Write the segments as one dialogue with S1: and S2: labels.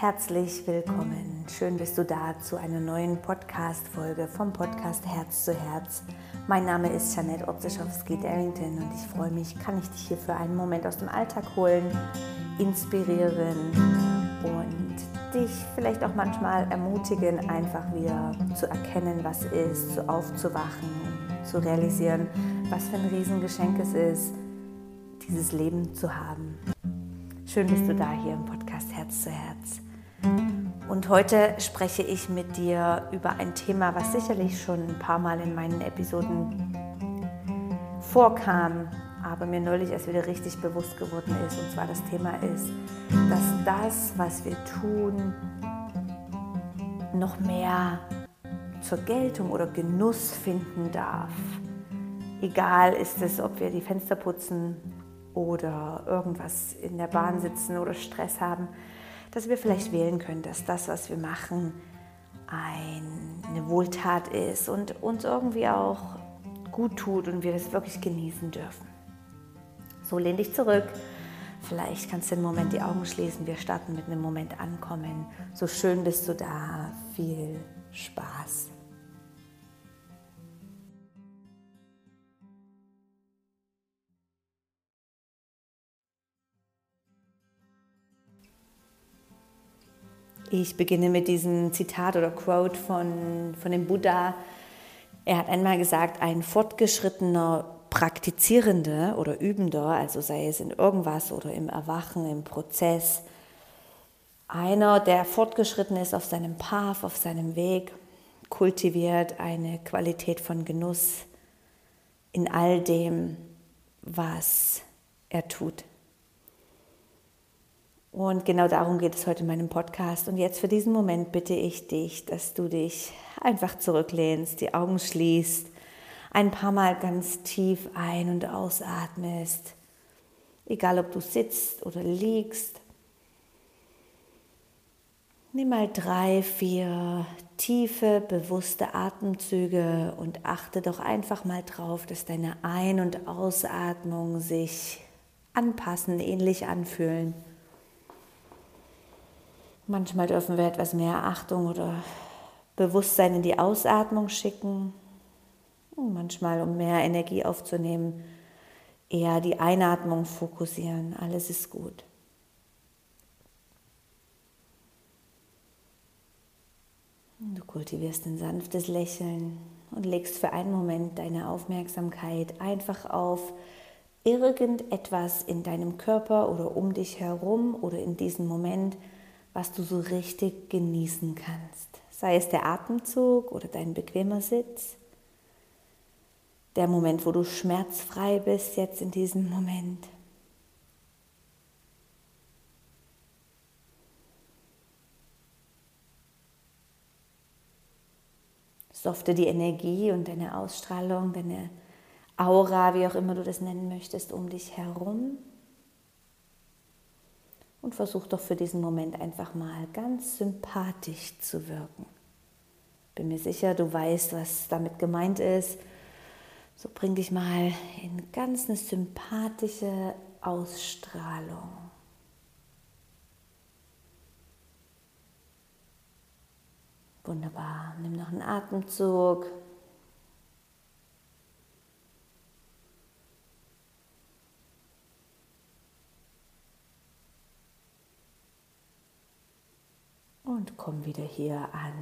S1: Herzlich willkommen. Schön bist du da zu einer neuen Podcast-Folge vom Podcast Herz zu Herz. Mein Name ist Janette Obzeschowski-Darrington und ich freue mich, kann ich dich hier für einen Moment aus dem Alltag holen, inspirieren und dich vielleicht auch manchmal ermutigen, einfach wieder zu erkennen, was ist, zu aufzuwachen, zu realisieren, was für ein Riesengeschenk es ist, dieses Leben zu haben. Schön bist du da hier im Podcast Herz zu Herz. Und heute spreche ich mit dir über ein Thema, was sicherlich schon ein paar Mal in meinen Episoden vorkam, aber mir neulich erst wieder richtig bewusst geworden ist. Und zwar das Thema ist, dass das, was wir tun, noch mehr zur Geltung oder Genuss finden darf. Egal ist es, ob wir die Fenster putzen oder irgendwas in der Bahn sitzen oder Stress haben dass wir vielleicht wählen können, dass das, was wir machen, eine Wohltat ist und uns irgendwie auch gut tut und wir das wirklich genießen dürfen. So lehn dich zurück. Vielleicht kannst du einen Moment die Augen schließen. Wir starten mit einem Moment ankommen. So schön bist du da. Viel Spaß. Ich beginne mit diesem Zitat oder Quote von, von dem Buddha. Er hat einmal gesagt, ein fortgeschrittener Praktizierende oder Übender, also sei es in irgendwas oder im Erwachen, im Prozess, einer, der fortgeschritten ist auf seinem Path, auf seinem Weg, kultiviert eine Qualität von Genuss in all dem, was er tut. Und genau darum geht es heute in meinem Podcast. Und jetzt für diesen Moment bitte ich dich, dass du dich einfach zurücklehnst, die Augen schließt, ein paar Mal ganz tief ein- und ausatmest. Egal ob du sitzt oder liegst. Nimm mal drei, vier tiefe, bewusste Atemzüge und achte doch einfach mal drauf, dass deine Ein- und Ausatmung sich anpassen, ähnlich anfühlen. Manchmal dürfen wir etwas mehr Achtung oder Bewusstsein in die Ausatmung schicken. Und manchmal, um mehr Energie aufzunehmen, eher die Einatmung fokussieren. Alles ist gut. Du kultivierst ein sanftes Lächeln und legst für einen Moment deine Aufmerksamkeit einfach auf irgendetwas in deinem Körper oder um dich herum oder in diesem Moment, was du so richtig genießen kannst. Sei es der Atemzug oder dein bequemer Sitz, der Moment, wo du schmerzfrei bist, jetzt in diesem Moment. Softe die Energie und deine Ausstrahlung, deine Aura, wie auch immer du das nennen möchtest, um dich herum und versuch doch für diesen Moment einfach mal ganz sympathisch zu wirken. Bin mir sicher, du weißt, was damit gemeint ist. So bring dich mal in ganz eine sympathische Ausstrahlung. Wunderbar. Nimm noch einen Atemzug. Und komm wieder hier an.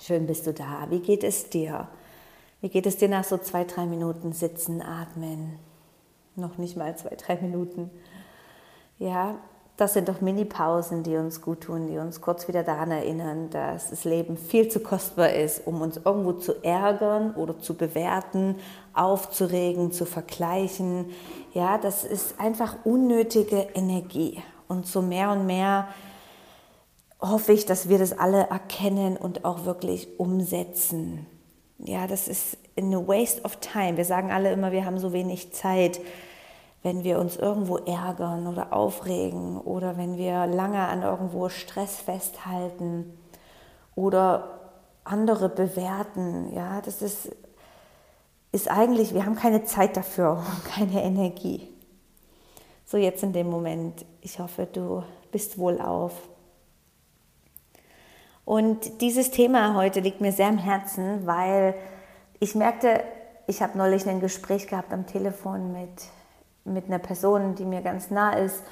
S1: Schön bist du da. Wie geht es dir? Wie geht es dir nach so zwei, drei Minuten Sitzen, Atmen? Noch nicht mal zwei, drei Minuten. Ja, das sind doch Mini-Pausen, die uns gut tun, die uns kurz wieder daran erinnern, dass das Leben viel zu kostbar ist, um uns irgendwo zu ärgern oder zu bewerten, aufzuregen, zu vergleichen. Ja, das ist einfach unnötige Energie. Und so mehr und mehr hoffe ich, dass wir das alle erkennen und auch wirklich umsetzen. Ja, das ist eine Waste of Time. Wir sagen alle immer, wir haben so wenig Zeit, wenn wir uns irgendwo ärgern oder aufregen oder wenn wir lange an irgendwo Stress festhalten oder andere bewerten. Ja, das ist, ist eigentlich, wir haben keine Zeit dafür keine Energie So jetzt in dem Moment. Ich hoffe, du bist wohlauf. Und dieses Thema heute liegt mir sehr am Herzen, weil ich merkte, ich habe neulich ein Gespräch gehabt am Telefon mit, mit einer Person, die mir ganz nah ist.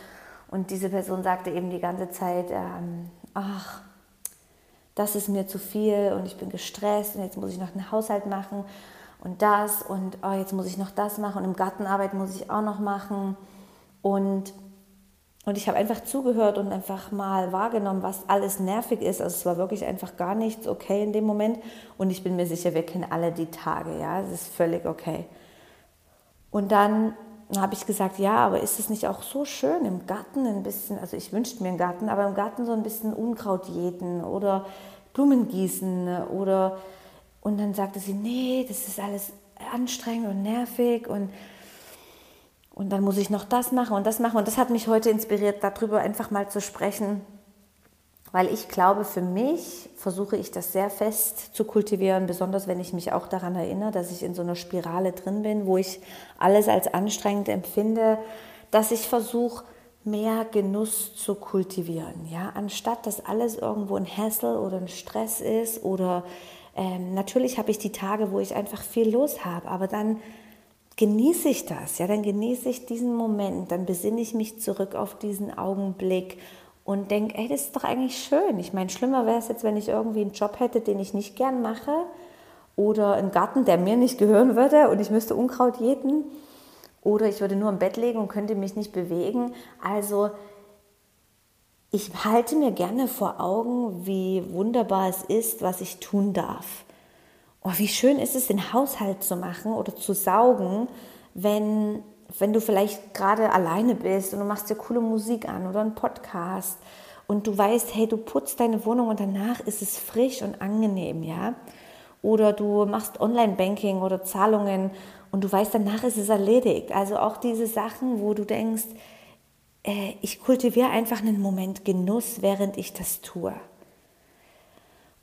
S1: Und diese Person sagte eben die ganze Zeit, ähm, ach, das ist mir zu viel und ich bin gestresst und jetzt muss ich noch einen Haushalt machen und das und oh, jetzt muss ich noch das machen und im Gartenarbeit muss ich auch noch machen. Und und ich habe einfach zugehört und einfach mal wahrgenommen, was alles nervig ist. Also es war wirklich einfach gar nichts okay in dem Moment. Und ich bin mir sicher, wir kennen alle die Tage, ja, es ist völlig okay. Und dann habe ich gesagt, ja, aber ist es nicht auch so schön im Garten ein bisschen, also ich wünschte mir einen Garten, aber im Garten so ein bisschen Unkraut jäten oder Blumen gießen oder und dann sagte sie, nee, das ist alles anstrengend und nervig und und dann muss ich noch das machen und das machen. Und das hat mich heute inspiriert, darüber einfach mal zu sprechen, weil ich glaube, für mich versuche ich das sehr fest zu kultivieren, besonders wenn ich mich auch daran erinnere, dass ich in so einer Spirale drin bin, wo ich alles als anstrengend empfinde, dass ich versuche, mehr Genuss zu kultivieren. Ja? Anstatt dass alles irgendwo ein Hassel oder ein Stress ist oder ähm, natürlich habe ich die Tage, wo ich einfach viel los habe, aber dann genieße ich das, ja, dann genieße ich diesen Moment, dann besinne ich mich zurück auf diesen Augenblick und denke, ey, das ist doch eigentlich schön. Ich meine, schlimmer wäre es jetzt, wenn ich irgendwie einen Job hätte, den ich nicht gern mache oder einen Garten, der mir nicht gehören würde und ich müsste Unkraut jäten oder ich würde nur im Bett legen und könnte mich nicht bewegen. Also ich halte mir gerne vor Augen, wie wunderbar es ist, was ich tun darf oh, wie schön ist es, den Haushalt zu machen oder zu saugen, wenn, wenn du vielleicht gerade alleine bist und du machst dir coole Musik an oder einen Podcast und du weißt, hey, du putzt deine Wohnung und danach ist es frisch und angenehm, ja? Oder du machst Online-Banking oder Zahlungen und du weißt, danach ist es erledigt. Also auch diese Sachen, wo du denkst, äh, ich kultiviere einfach einen Moment Genuss, während ich das tue.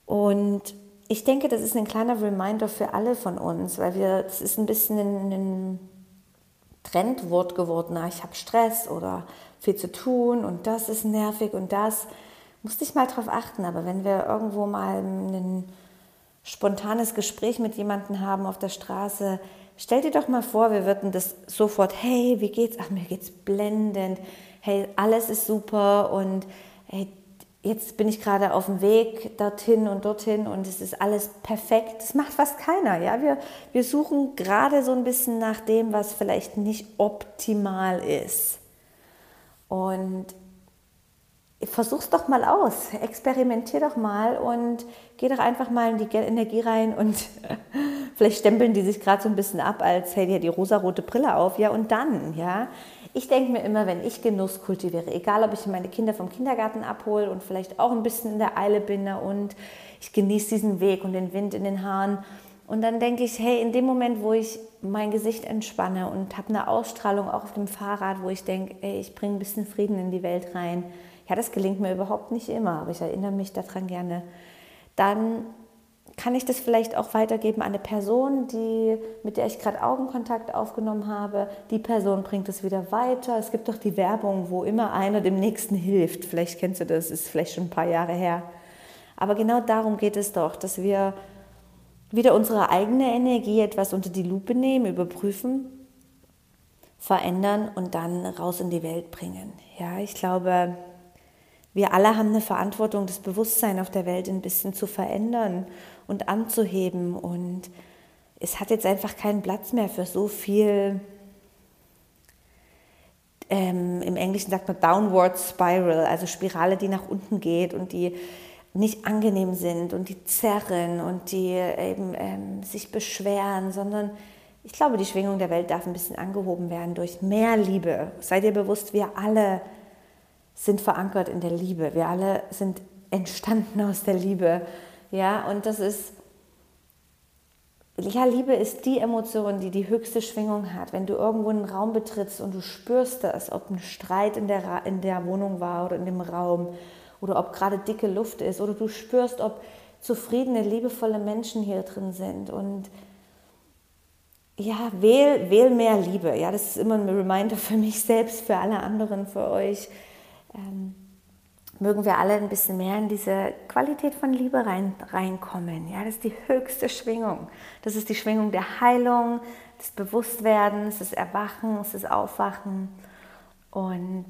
S1: Und ich denke, das ist ein kleiner Reminder für alle von uns, weil wir, das ist ein bisschen ein, ein Trendwort geworden. Ich habe Stress oder viel zu tun und das ist nervig und das. Musste ich mal drauf achten, aber wenn wir irgendwo mal ein spontanes Gespräch mit jemandem haben auf der Straße, stell dir doch mal vor, wir würden das sofort, hey, wie geht's? Ach, mir geht's blendend. Hey, alles ist super und hey, jetzt bin ich gerade auf dem Weg dorthin und dorthin und es ist alles perfekt. Das macht fast keiner. Ja? Wir, wir suchen gerade so ein bisschen nach dem, was vielleicht nicht optimal ist. Und versuch's doch mal aus, experimentier doch mal und geh doch einfach mal in die Energie rein und vielleicht stempeln die sich gerade so ein bisschen ab, als hey, die hat die rosarote Brille auf, ja und dann, ja. Ich denke mir immer, wenn ich Genuss kultiviere, egal ob ich meine Kinder vom Kindergarten abhole und vielleicht auch ein bisschen in der Eile bin und ich genieße diesen Weg und den Wind in den Haaren. Und dann denke ich, hey, in dem Moment, wo ich mein Gesicht entspanne und habe eine Ausstrahlung auch auf dem Fahrrad, wo ich denke, ey, ich bringe ein bisschen Frieden in die Welt rein, ja, das gelingt mir überhaupt nicht immer, aber ich erinnere mich daran gerne, dann kann ich das vielleicht auch weitergeben an eine Person, die, mit der ich gerade Augenkontakt aufgenommen habe. Die Person bringt es wieder weiter. Es gibt doch die Werbung, wo immer einer dem Nächsten hilft. Vielleicht kennst du das, ist vielleicht schon ein paar Jahre her. Aber genau darum geht es doch, dass wir wieder unsere eigene Energie etwas unter die Lupe nehmen, überprüfen, verändern und dann raus in die Welt bringen. Ja, ich glaube, wir alle haben eine Verantwortung, das Bewusstsein auf der Welt ein bisschen zu verändern und anzuheben. Und es hat jetzt einfach keinen Platz mehr für so viel, ähm, im Englischen sagt man Downward Spiral, also Spirale, die nach unten geht und die nicht angenehm sind und die zerren und die eben ähm, sich beschweren, sondern ich glaube, die Schwingung der Welt darf ein bisschen angehoben werden durch mehr Liebe. Seid ihr bewusst, wir alle sind verankert in der Liebe. Wir alle sind entstanden aus der Liebe. Ja, und das ist, ja, Liebe ist die Emotion, die die höchste Schwingung hat. Wenn du irgendwo einen Raum betrittst und du spürst das, ob ein Streit in der, in der Wohnung war oder in dem Raum oder ob gerade dicke Luft ist oder du spürst, ob zufriedene, liebevolle Menschen hier drin sind und ja, wähl, wähl mehr Liebe. Ja, das ist immer ein Reminder für mich selbst, für alle anderen, für euch. Ähm, mögen wir alle ein bisschen mehr in diese Qualität von Liebe rein, reinkommen. Ja, das ist die höchste Schwingung. Das ist die Schwingung der Heilung, des Bewusstwerdens, des Erwachens, des Aufwachen. Und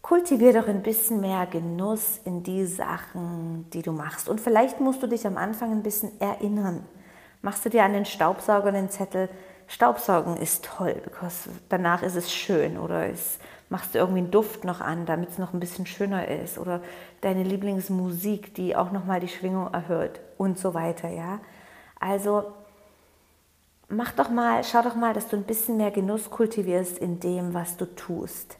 S1: kultivier doch ein bisschen mehr Genuss in die Sachen, die du machst. Und vielleicht musst du dich am Anfang ein bisschen erinnern machst du dir an den Staubsauger den Zettel, Staubsaugen ist toll, because danach ist es schön oder ist, machst du irgendwie einen Duft noch an, damit es noch ein bisschen schöner ist oder deine Lieblingsmusik, die auch nochmal die Schwingung erhöht und so weiter, ja. Also mach doch mal, schau doch mal, dass du ein bisschen mehr Genuss kultivierst in dem, was du tust.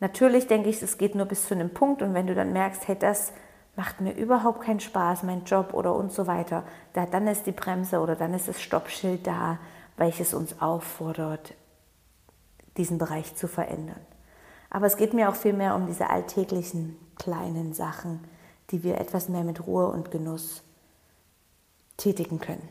S1: Natürlich denke ich, es geht nur bis zu einem Punkt und wenn du dann merkst, hey, das macht mir überhaupt keinen Spaß, mein Job oder und so weiter, da, dann ist die Bremse oder dann ist das Stoppschild da, welches uns auffordert, diesen Bereich zu verändern. Aber es geht mir auch viel mehr um diese alltäglichen kleinen Sachen, die wir etwas mehr mit Ruhe und Genuss tätigen können.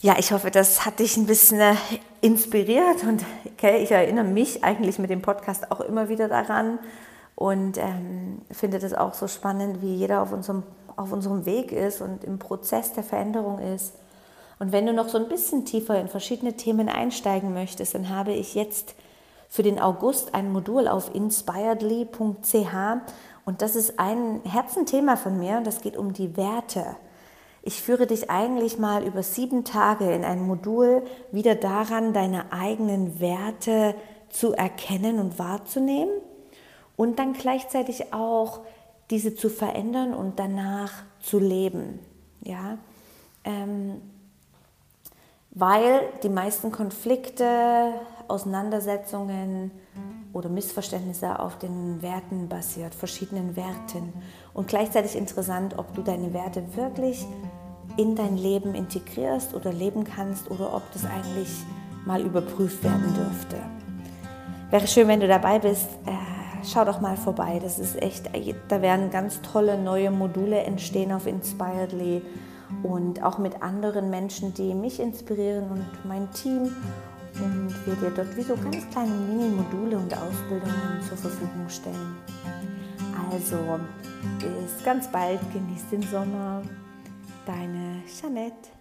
S1: Ja, ich hoffe, das hat dich ein bisschen äh, inspiriert und okay, ich erinnere mich eigentlich mit dem Podcast auch immer wieder daran, und ähm, finde das auch so spannend, wie jeder auf unserem, auf unserem Weg ist und im Prozess der Veränderung ist. Und wenn du noch so ein bisschen tiefer in verschiedene Themen einsteigen möchtest, dann habe ich jetzt für den August ein Modul auf inspiredly.ch und das ist ein Herzenthema von mir und das geht um die Werte. Ich führe dich eigentlich mal über sieben Tage in ein Modul wieder daran, deine eigenen Werte zu erkennen und wahrzunehmen und dann gleichzeitig auch diese zu verändern und danach zu leben. Ja? Ähm, weil die meisten Konflikte, Auseinandersetzungen oder Missverständnisse auf den Werten basiert, verschiedenen Werten. Und gleichzeitig interessant, ob du deine Werte wirklich in dein Leben integrierst oder leben kannst oder ob das eigentlich mal überprüft werden dürfte. Wäre schön, wenn du dabei bist. Äh, schau doch mal vorbei. Das ist echt, da werden ganz tolle neue Module entstehen auf Inspiredly und auch mit anderen Menschen, die mich inspirieren und mein Team. Und wir dir dort wie so ganz kleine Mini-Module und Ausbildungen zur Verfügung stellen. Also, bis ganz bald, genieß den Sommer. Deine Jeanette.